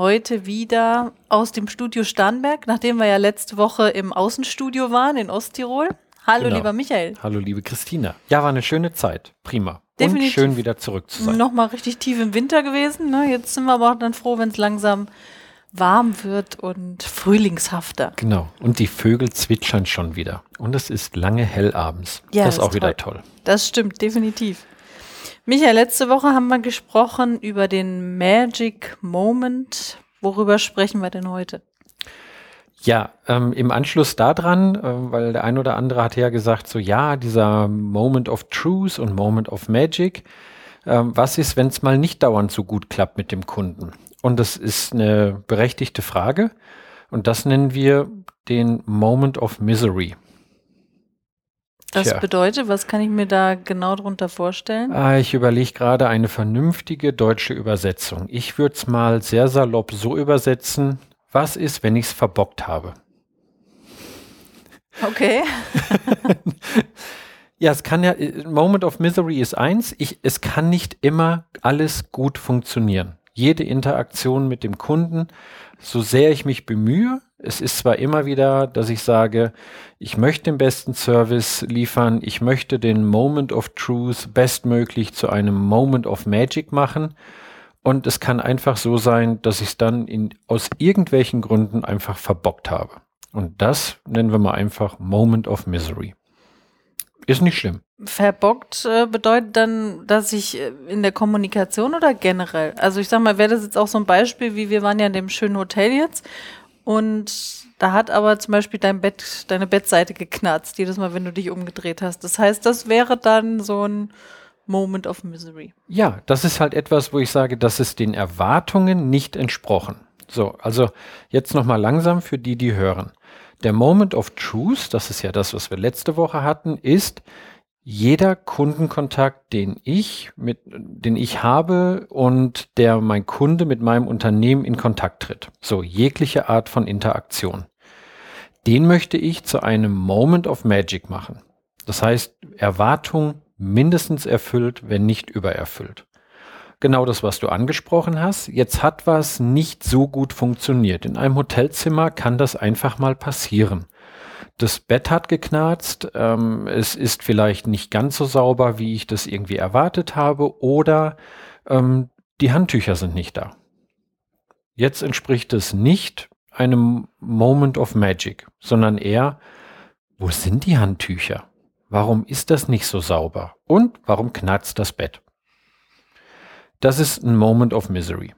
Heute wieder aus dem Studio Starnberg, nachdem wir ja letzte Woche im Außenstudio waren in Osttirol. Hallo, Genau. lieber Michael. Hallo liebe Christina. Ja, war eine schöne Zeit. Prima. Definitiv. Und schön wieder zurück zu sein. Nochmal richtig tief im Winter gewesen. Ne? Jetzt sind wir aber auch dann froh, wenn es langsam warm wird und frühlingshafter. Genau. Und die Vögel zwitschern schon wieder. Und es ist lange hell abends. Ja, das ist auch ist wieder toll. Das stimmt, definitiv. Michael, letzte Woche haben wir gesprochen über den Magic Moment. Worüber sprechen wir denn heute? Ja, ähm, im Anschluss daran, äh, weil der ein oder andere hat ja gesagt, so ja, dieser Moment of Truth und Moment of Magic, ähm, was ist, wenn es mal nicht dauernd so gut klappt mit dem Kunden? Und das ist eine berechtigte Frage. Und das nennen wir den Moment of Misery. Das Tja. bedeutet, was kann ich mir da genau drunter vorstellen? Ah, ich überlege gerade eine vernünftige deutsche Übersetzung. Ich würde es mal sehr salopp so übersetzen. Was ist, wenn ich es verbockt habe? Okay. Ja, es kann ja, äh, Moment of Misery ist eins, ich, es kann nicht immer alles gut funktionieren. Jede Interaktion mit dem Kunden, so sehr ich mich bemühe, es ist zwar immer wieder, dass ich sage, ich möchte den besten Service liefern, ich möchte den Moment of Truth bestmöglich zu einem Moment of Magic machen. Und es kann einfach so sein, dass ich es dann in, aus irgendwelchen Gründen einfach verbockt habe. Und das nennen wir mal einfach Moment of Misery. Ist nicht schlimm. Verbockt äh, bedeutet dann, dass ich äh, in der Kommunikation oder generell? Also ich sag mal, wäre das jetzt auch so ein Beispiel, wie wir waren ja in dem schönen Hotel jetzt und da hat aber zum Beispiel dein Bett, deine Bettseite geknarzt, jedes Mal, wenn du dich umgedreht hast. Das heißt, das wäre dann so ein Moment of Misery. Ja, das ist halt etwas, wo ich sage, das ist den Erwartungen nicht entsprochen. So, also jetzt nochmal langsam für die, die hören. Der Moment of Truth, das ist ja das, was wir letzte Woche hatten, ist jeder Kundenkontakt, den ich mit, den ich habe und der mein Kunde mit meinem Unternehmen in Kontakt tritt. So, jegliche Art von Interaktion. Den möchte ich zu einem Moment of Magic machen. Das heißt, Erwartung mindestens erfüllt, wenn nicht übererfüllt. Genau das, was du angesprochen hast. Jetzt hat was nicht so gut funktioniert. In einem Hotelzimmer kann das einfach mal passieren. Das Bett hat geknarzt, ähm, es ist vielleicht nicht ganz so sauber, wie ich das irgendwie erwartet habe, oder ähm, die Handtücher sind nicht da. Jetzt entspricht es nicht einem Moment of Magic, sondern eher, wo sind die Handtücher? Warum ist das nicht so sauber? Und warum knarzt das Bett? Das ist ein Moment of Misery.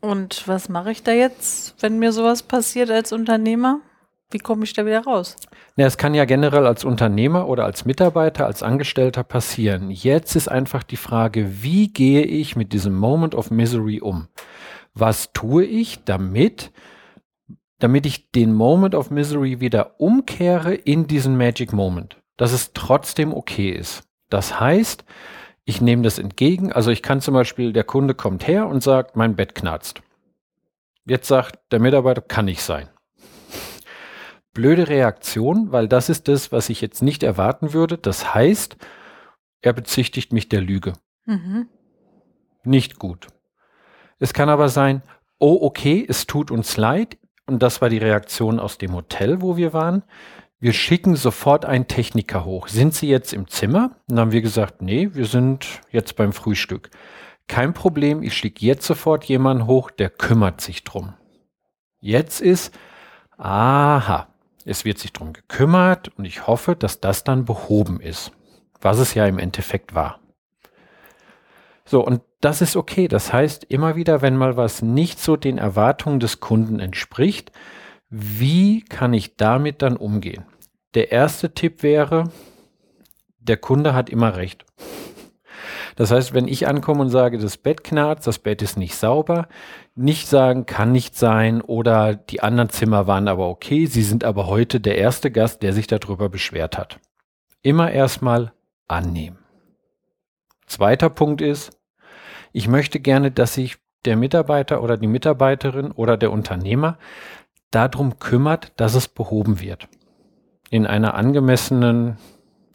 Und was mache ich da jetzt, wenn mir sowas passiert als Unternehmer? Wie komme ich da wieder raus? Ja, es kann ja generell als Unternehmer oder als Mitarbeiter, als Angestellter passieren. Jetzt ist einfach die Frage, wie gehe ich mit diesem Moment of Misery um? Was tue ich damit, damit ich den Moment of Misery wieder umkehre in diesen Magic Moment, dass es trotzdem okay ist. Das heißt, ich nehme das entgegen. Also ich kann zum Beispiel, der Kunde kommt her und sagt, mein Bett knarzt. Jetzt sagt der Mitarbeiter, kann nicht sein. Blöde Reaktion, weil das ist das, was ich jetzt nicht erwarten würde. Das heißt, er bezichtigt mich der Lüge. Mhm. Nicht gut. Es kann aber sein, oh okay, es tut uns leid. Und das war die Reaktion aus dem Hotel, wo wir waren. Wir schicken sofort einen Techniker hoch. Sind Sie jetzt im Zimmer? Und dann haben wir gesagt, nee, wir sind jetzt beim Frühstück. Kein Problem, ich schicke jetzt sofort jemanden hoch, der kümmert sich drum. Jetzt ist, aha, es wird sich drum gekümmert und ich hoffe, dass das dann behoben ist, was es ja im Endeffekt war. So, und das ist okay. Das heißt, immer wieder, wenn mal was nicht so den Erwartungen des Kunden entspricht, wie kann ich damit dann umgehen? Der erste Tipp wäre, der Kunde hat immer recht. Das heißt, wenn ich ankomme und sage, das Bett knarzt, das Bett ist nicht sauber, nicht sagen, kann nicht sein oder die anderen Zimmer waren aber okay, Sie sind aber heute der erste Gast, der sich darüber beschwert hat. Immer erstmal annehmen. Zweiter Punkt ist, ich möchte gerne, dass sich der Mitarbeiter oder die Mitarbeiterin oder der Unternehmer darum kümmert, dass es behoben wird. In einer angemessenen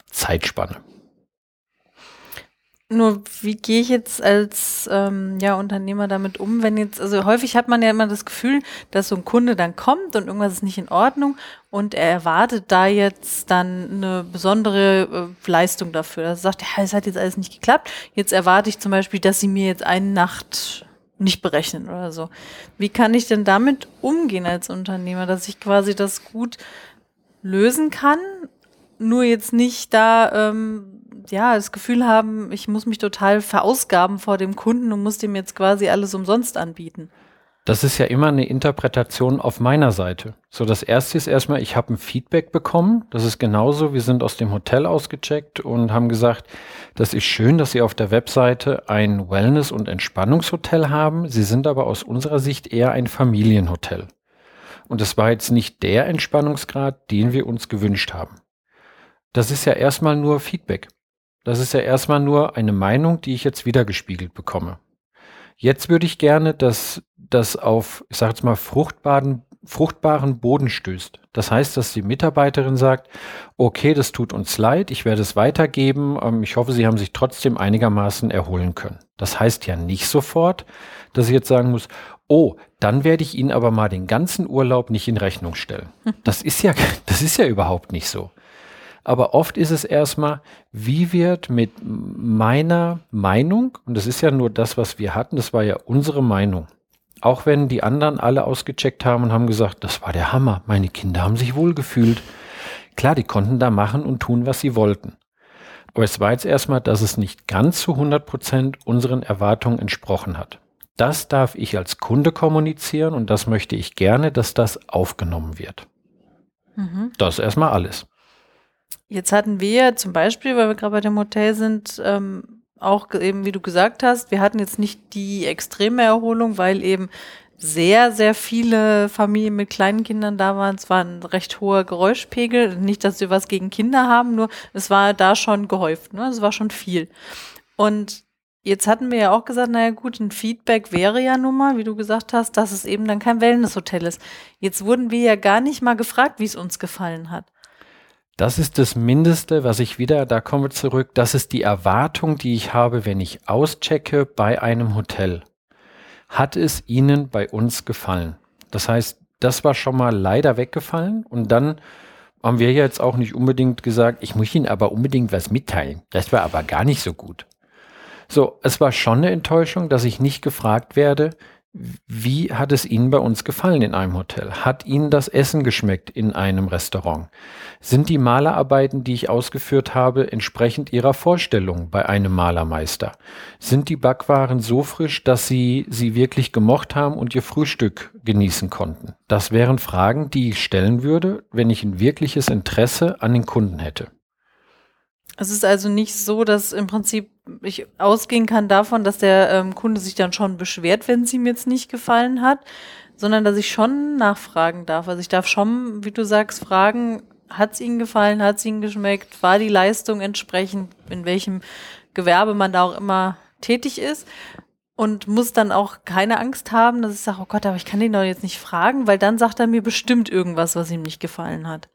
Zeitspanne. Nur wie gehe ich jetzt als ähm, ja, Unternehmer damit um, wenn jetzt, also häufig hat man ja immer das Gefühl, dass so ein Kunde dann kommt und irgendwas ist nicht in Ordnung und er erwartet da jetzt dann eine besondere äh, Leistung dafür. Er sagt, ja, es hat jetzt alles nicht geklappt. Jetzt erwarte ich zum Beispiel, dass sie mir jetzt eine Nacht nicht berechnen oder so. Wie kann ich denn damit umgehen als Unternehmer, dass ich quasi das gut lösen kann, nur jetzt nicht da ähm, ja, das Gefühl haben, ich muss mich total verausgaben vor dem Kunden und muss dem jetzt quasi alles umsonst anbieten. Das ist ja immer eine Interpretation auf meiner Seite. So, das erste ist erstmal, ich habe ein Feedback bekommen. Das ist genauso, wir sind aus dem Hotel ausgecheckt und haben gesagt, das ist schön, dass Sie auf der Webseite ein Wellness- und Entspannungshotel haben. Sie sind aber aus unserer Sicht eher ein Familienhotel. Und das war jetzt nicht der Entspannungsgrad, den wir uns gewünscht haben. Das ist ja erstmal nur Feedback. Das ist ja erstmal nur eine Meinung, die ich jetzt wiedergespiegelt bekomme. Jetzt würde ich gerne, dass das auf, ich sage jetzt mal, fruchtbaren, fruchtbaren Boden stößt. Das heißt, dass die Mitarbeiterin sagt, okay, das tut uns leid, ich werde es weitergeben, ähm, ich hoffe, Sie haben sich trotzdem einigermaßen erholen können. Das heißt ja nicht sofort, dass ich jetzt sagen muss, oh, dann werde ich Ihnen aber mal den ganzen Urlaub nicht in Rechnung stellen. Das ist ja, das ist ja überhaupt nicht so. Aber oft ist es erstmal, wie wird mit meiner Meinung, und das ist ja nur das, was wir hatten, das war ja unsere Meinung. Auch wenn die anderen alle ausgecheckt haben und haben gesagt, das war der Hammer, meine Kinder haben sich wohl gefühlt. Klar, die konnten da machen und tun, was sie wollten. Aber es war jetzt erstmal, dass es nicht ganz zu 100 Prozent unseren Erwartungen entsprochen hat. Das darf ich als Kunde kommunizieren und das möchte ich gerne, dass das aufgenommen wird. Mhm. Das ist erstmal alles. Jetzt hatten wir zum Beispiel, weil wir gerade bei dem Hotel sind, ähm, auch eben, wie du gesagt hast, wir hatten jetzt nicht die extreme Erholung, weil eben sehr, sehr viele Familien mit kleinen Kindern da waren. Es war ein recht hoher Geräuschpegel. Nicht, dass wir was gegen Kinder haben, nur es war da schon gehäuft. Ne? Es war schon viel. Und jetzt hatten wir ja auch gesagt, naja gut, ein Feedback wäre ja nun mal, wie du gesagt hast, dass es eben dann kein Wellnesshotel ist. Jetzt wurden wir ja gar nicht mal gefragt, wie es uns gefallen hat. Das ist das Mindeste, was ich wieder, da kommen wir zurück, das ist die Erwartung, die ich habe, wenn ich auschecke bei einem Hotel. Hat es Ihnen bei uns gefallen? Das heißt, das war schon mal leider weggefallen und dann haben wir jetzt auch nicht unbedingt gesagt, ich muss Ihnen aber unbedingt was mitteilen. Das war aber gar nicht so gut. So, es war schon eine Enttäuschung, dass ich nicht gefragt werde, wie hat es Ihnen bei uns gefallen in einem Hotel? Hat Ihnen das Essen geschmeckt in einem Restaurant? Sind die Malerarbeiten, die ich ausgeführt habe, entsprechend Ihrer Vorstellung bei einem Malermeister? Sind die Backwaren so frisch, dass Sie sie wirklich gemocht haben und Ihr Frühstück genießen konnten? Das wären Fragen, die ich stellen würde, wenn ich ein wirkliches Interesse an den Kunden hätte. Es ist also nicht so, dass im Prinzip ich ausgehen kann davon, dass der ähm, Kunde sich dann schon beschwert, wenn es ihm jetzt nicht gefallen hat, sondern dass ich schon nachfragen darf. Also ich darf schon, wie du sagst, fragen, hat es Ihnen gefallen, hat es Ihnen geschmeckt, war die Leistung entsprechend, in welchem Gewerbe man da auch immer tätig ist und muss dann auch keine Angst haben, dass ich sage, oh Gott, aber ich kann den doch jetzt nicht fragen, weil dann sagt er mir bestimmt irgendwas, was ihm nicht gefallen hat.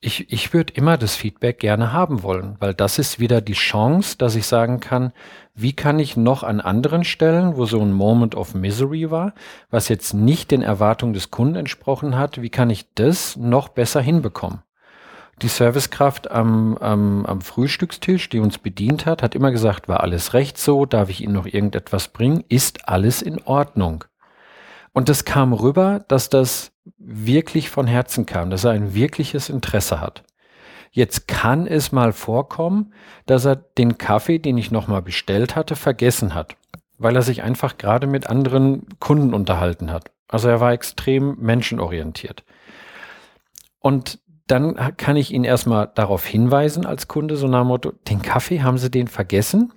Ich, ich würde immer das Feedback gerne haben wollen, weil das ist wieder die Chance, dass ich sagen kann, wie kann ich noch an anderen Stellen, wo so ein Moment of Misery war, was jetzt nicht den Erwartungen des Kunden entsprochen hat, wie kann ich das noch besser hinbekommen? Die Servicekraft am, am, am Frühstückstisch, die uns bedient hat, hat immer gesagt, war alles recht so, darf ich Ihnen noch irgendetwas bringen, ist alles in Ordnung. Und es kam rüber, dass das wirklich von Herzen kam, dass er ein wirkliches Interesse hat. Jetzt kann es mal vorkommen, dass er den Kaffee, den ich nochmal bestellt hatte, vergessen hat, weil er sich einfach gerade mit anderen Kunden unterhalten hat. Also er war extrem menschenorientiert. Und dann kann ich ihn erstmal darauf hinweisen als Kunde, so nach dem Motto, den Kaffee haben Sie den vergessen?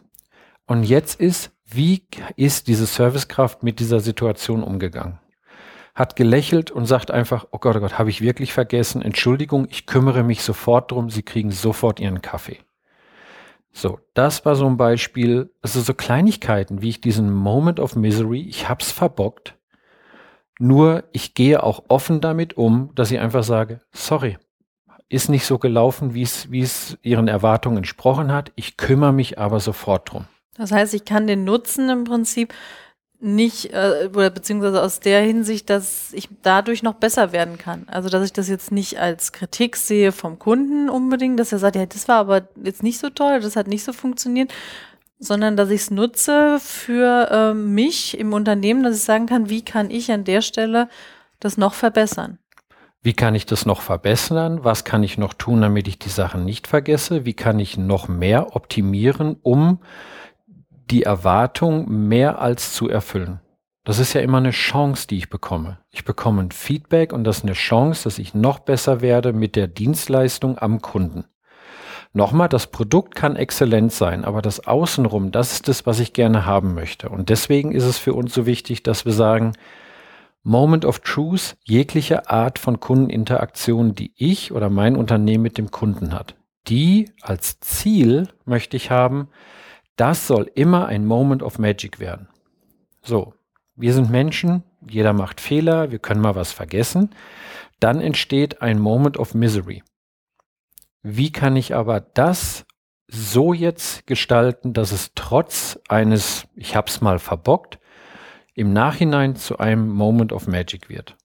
Und jetzt ist, wie ist diese Servicekraft mit dieser Situation umgegangen? Hat gelächelt und sagt einfach, oh Gott, oh Gott, habe ich wirklich vergessen. Entschuldigung, ich kümmere mich sofort drum. Sie kriegen sofort Ihren Kaffee. So, das war so ein Beispiel, also so Kleinigkeiten, wie ich diesen Moment of Misery, ich hab's verbockt. Nur ich gehe auch offen damit um, dass ich einfach sage, sorry, ist nicht so gelaufen, wie es, wie es ihren Erwartungen entsprochen hat. Ich kümmere mich aber sofort drum. Das heißt, ich kann den Nutzen im Prinzip nicht, äh, oder beziehungsweise aus der Hinsicht, dass ich dadurch noch besser werden kann. Also, dass ich das jetzt nicht als Kritik sehe vom Kunden unbedingt, dass er sagt, ja, das war aber jetzt nicht so toll, das hat nicht so funktioniert, sondern dass ich es nutze für äh, mich im Unternehmen, dass ich sagen kann, wie kann ich an der Stelle das noch verbessern. Wie kann ich das noch verbessern? Was kann ich noch tun, damit ich die Sachen nicht vergesse? Wie kann ich noch mehr optimieren, um die Erwartung mehr als zu erfüllen? Das ist ja immer eine Chance, die ich bekomme. Ich bekomme ein Feedback und das ist eine Chance, dass ich noch besser werde mit der Dienstleistung am Kunden. Nochmal, das Produkt kann exzellent sein, aber das Außenrum, das ist das, was ich gerne haben möchte. Und deswegen ist es für uns so wichtig, dass wir sagen, Moment of Truth, jegliche Art von Kundeninteraktion, die ich oder mein Unternehmen mit dem Kunden hat. Die als Ziel möchte ich haben, das soll immer ein Moment of Magic werden. So, wir sind Menschen, jeder macht Fehler, wir können mal was vergessen. Dann entsteht ein Moment of Misery. Wie kann ich aber das so jetzt gestalten, dass es trotz eines, ich hab's mal verbockt, im Nachhinein zu einem Moment of Magic wird.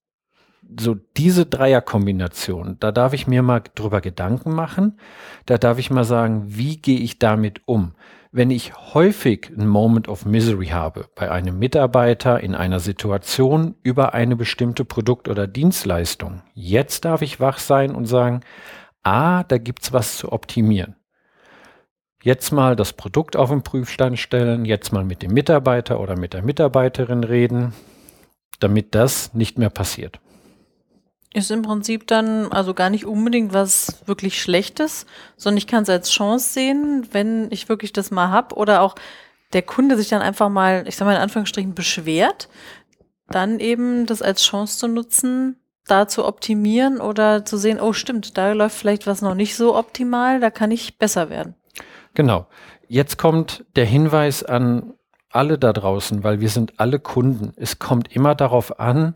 So diese Dreierkombination, da darf ich mir mal drüber Gedanken machen. Da darf ich mal sagen, wie gehe ich damit um? Wenn ich häufig ein Moment of Misery habe bei einem Mitarbeiter in einer Situation über eine bestimmte Produkt- oder Dienstleistung, jetzt darf ich wach sein und sagen, ah, da gibt's was zu optimieren jetzt mal das Produkt auf den Prüfstand stellen, jetzt mal mit dem Mitarbeiter oder mit der Mitarbeiterin reden, damit das nicht mehr passiert. Ist im Prinzip dann also gar nicht unbedingt was wirklich Schlechtes, sondern ich kann es als Chance sehen, wenn ich wirklich das mal habe oder auch der Kunde sich dann einfach mal, ich sage mal in Anführungsstrichen, beschwert, dann eben das als Chance zu nutzen, da zu optimieren oder zu sehen, oh stimmt, da läuft vielleicht was noch nicht so optimal, da kann ich besser werden. Genau. Jetzt kommt der Hinweis an alle da draußen, weil wir sind alle Kunden. Es kommt immer darauf an,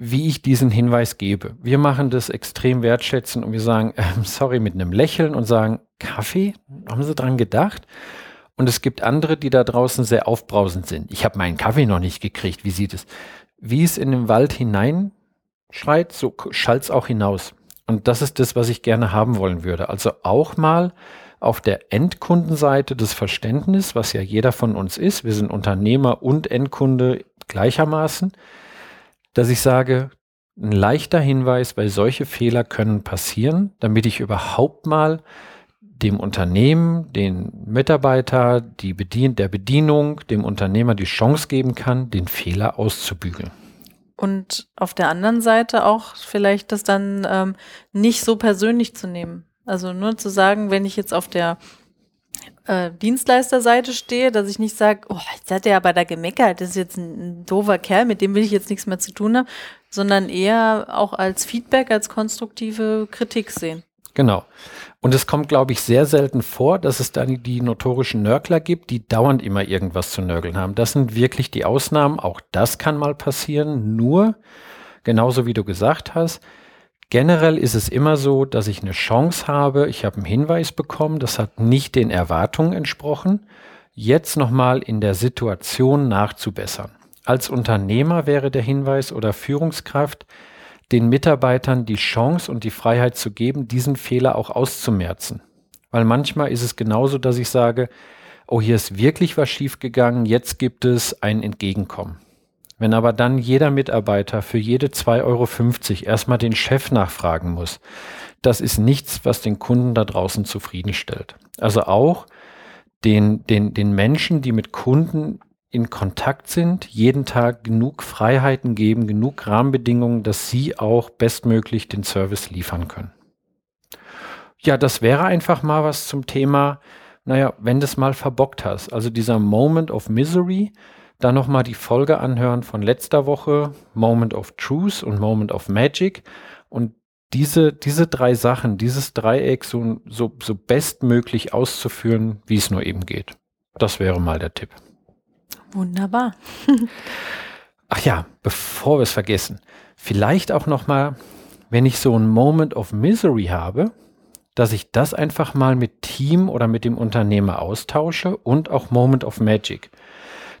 wie ich diesen Hinweis gebe. Wir machen das extrem wertschätzen und wir sagen, äh, sorry, mit einem Lächeln und sagen, Kaffee? Haben Sie dran gedacht? Und es gibt andere, die da draußen sehr aufbrausend sind. Ich habe meinen Kaffee noch nicht gekriegt. Wie sieht es? Wie es in den Wald hineinschreit, so schallt es auch hinaus. Und das ist das, was ich gerne haben wollen würde. Also auch mal auf der Endkundenseite das Verständnis, was ja jeder von uns ist, wir sind Unternehmer und Endkunde gleichermaßen, dass ich sage, ein leichter Hinweis, weil solche Fehler können passieren, damit ich überhaupt mal dem Unternehmen, den Mitarbeiter, die Bedien der Bedienung, dem Unternehmer die Chance geben kann, den Fehler auszubügeln. Und auf der anderen Seite auch vielleicht das dann ähm, nicht so persönlich zu nehmen. Also nur zu sagen, wenn ich jetzt auf der äh, Dienstleisterseite stehe, dass ich nicht sage, oh, jetzt hat er aber da gemeckert, das ist jetzt ein, ein doofer Kerl, mit dem will ich jetzt nichts mehr zu tun haben, sondern eher auch als Feedback, als konstruktive Kritik sehen. Genau. Und es kommt, glaube ich, sehr selten vor, dass es dann die notorischen Nörgler gibt, die dauernd immer irgendwas zu nörgeln haben. Das sind wirklich die Ausnahmen. Auch das kann mal passieren. Nur, genauso wie du gesagt hast, Generell ist es immer so, dass ich eine Chance habe, ich habe einen Hinweis bekommen, das hat nicht den Erwartungen entsprochen, jetzt nochmal in der Situation nachzubessern. Als Unternehmer wäre der Hinweis oder Führungskraft, den Mitarbeitern die Chance und die Freiheit zu geben, diesen Fehler auch auszumerzen. Weil manchmal ist es genauso, dass ich sage, oh, hier ist wirklich was schiefgegangen, jetzt gibt es ein Entgegenkommen. Wenn aber dann jeder Mitarbeiter für jede 2,50 Euro erstmal den Chef nachfragen muss, das ist nichts, was den Kunden da draußen zufriedenstellt. Also auch den, den, den Menschen, die mit Kunden in Kontakt sind, jeden Tag genug Freiheiten geben, genug Rahmenbedingungen, dass sie auch bestmöglich den Service liefern können. Ja, das wäre einfach mal was zum Thema naja, wenn du es mal verbockt hast, also dieser Moment of Misery, dann nochmal die Folge anhören von letzter Woche, Moment of Truth und Moment of Magic und diese, diese drei Sachen, dieses Dreieck so, so, so bestmöglich auszuführen, wie es nur eben geht. Das wäre mal der Tipp. Wunderbar. Ach ja, bevor wir es vergessen, vielleicht auch noch mal, wenn ich so einen Moment of Misery habe, dass ich das einfach mal mit Team oder mit dem Unternehmer austausche und auch Moment of Magic.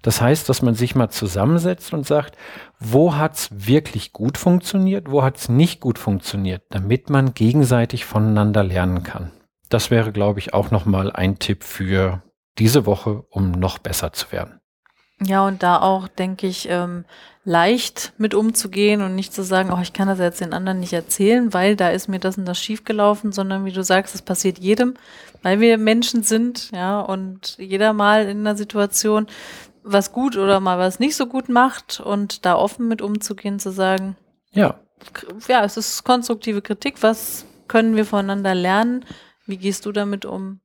Das heißt, dass man sich mal zusammensetzt und sagt, wo hat's wirklich gut funktioniert, wo hat's nicht gut funktioniert, damit man gegenseitig voneinander lernen kann. Das wäre, glaube ich, auch nochmal ein Tipp für diese Woche, um noch besser zu werden. Ja, und da auch, denke ich, ähm, leicht mit umzugehen und nicht zu sagen, oh, ich kann das jetzt den anderen nicht erzählen, weil da ist mir das und das schiefgelaufen, sondern wie du sagst, es passiert jedem, weil wir Menschen sind, ja, und jeder mal in einer Situation was gut oder mal was nicht so gut macht und da offen mit umzugehen, zu sagen, ja, ja, es ist konstruktive Kritik, was können wir voneinander lernen? Wie gehst du damit um?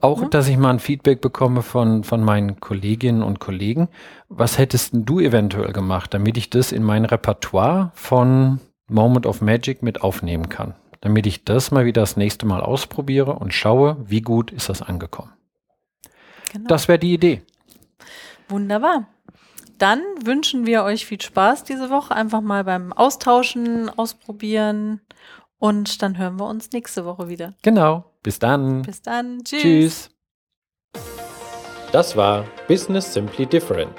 Auch, mhm. dass ich mal ein Feedback bekomme von, von meinen Kolleginnen und Kollegen. Was hättest du eventuell gemacht, damit ich das in mein Repertoire von Moment of Magic mit aufnehmen kann? Damit ich das mal wieder das nächste Mal ausprobiere und schaue, wie gut ist das angekommen. Genau. Das wäre die Idee. Wunderbar. Dann wünschen wir euch viel Spaß diese Woche. Einfach mal beim Austauschen, ausprobieren. Und dann hören wir uns nächste Woche wieder. Genau. Bis dann. Bis dann. Tschüss. Tschüss. Das war Business Simply Different,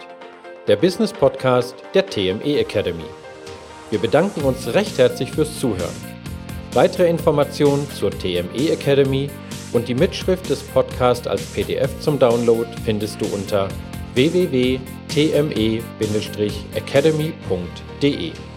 der Business Podcast der TME Academy. Wir bedanken uns recht herzlich fürs Zuhören. Weitere Informationen zur TME Academy und die Mitschrift des Podcasts als PDF zum Download findest du unter www.tme-academy.de.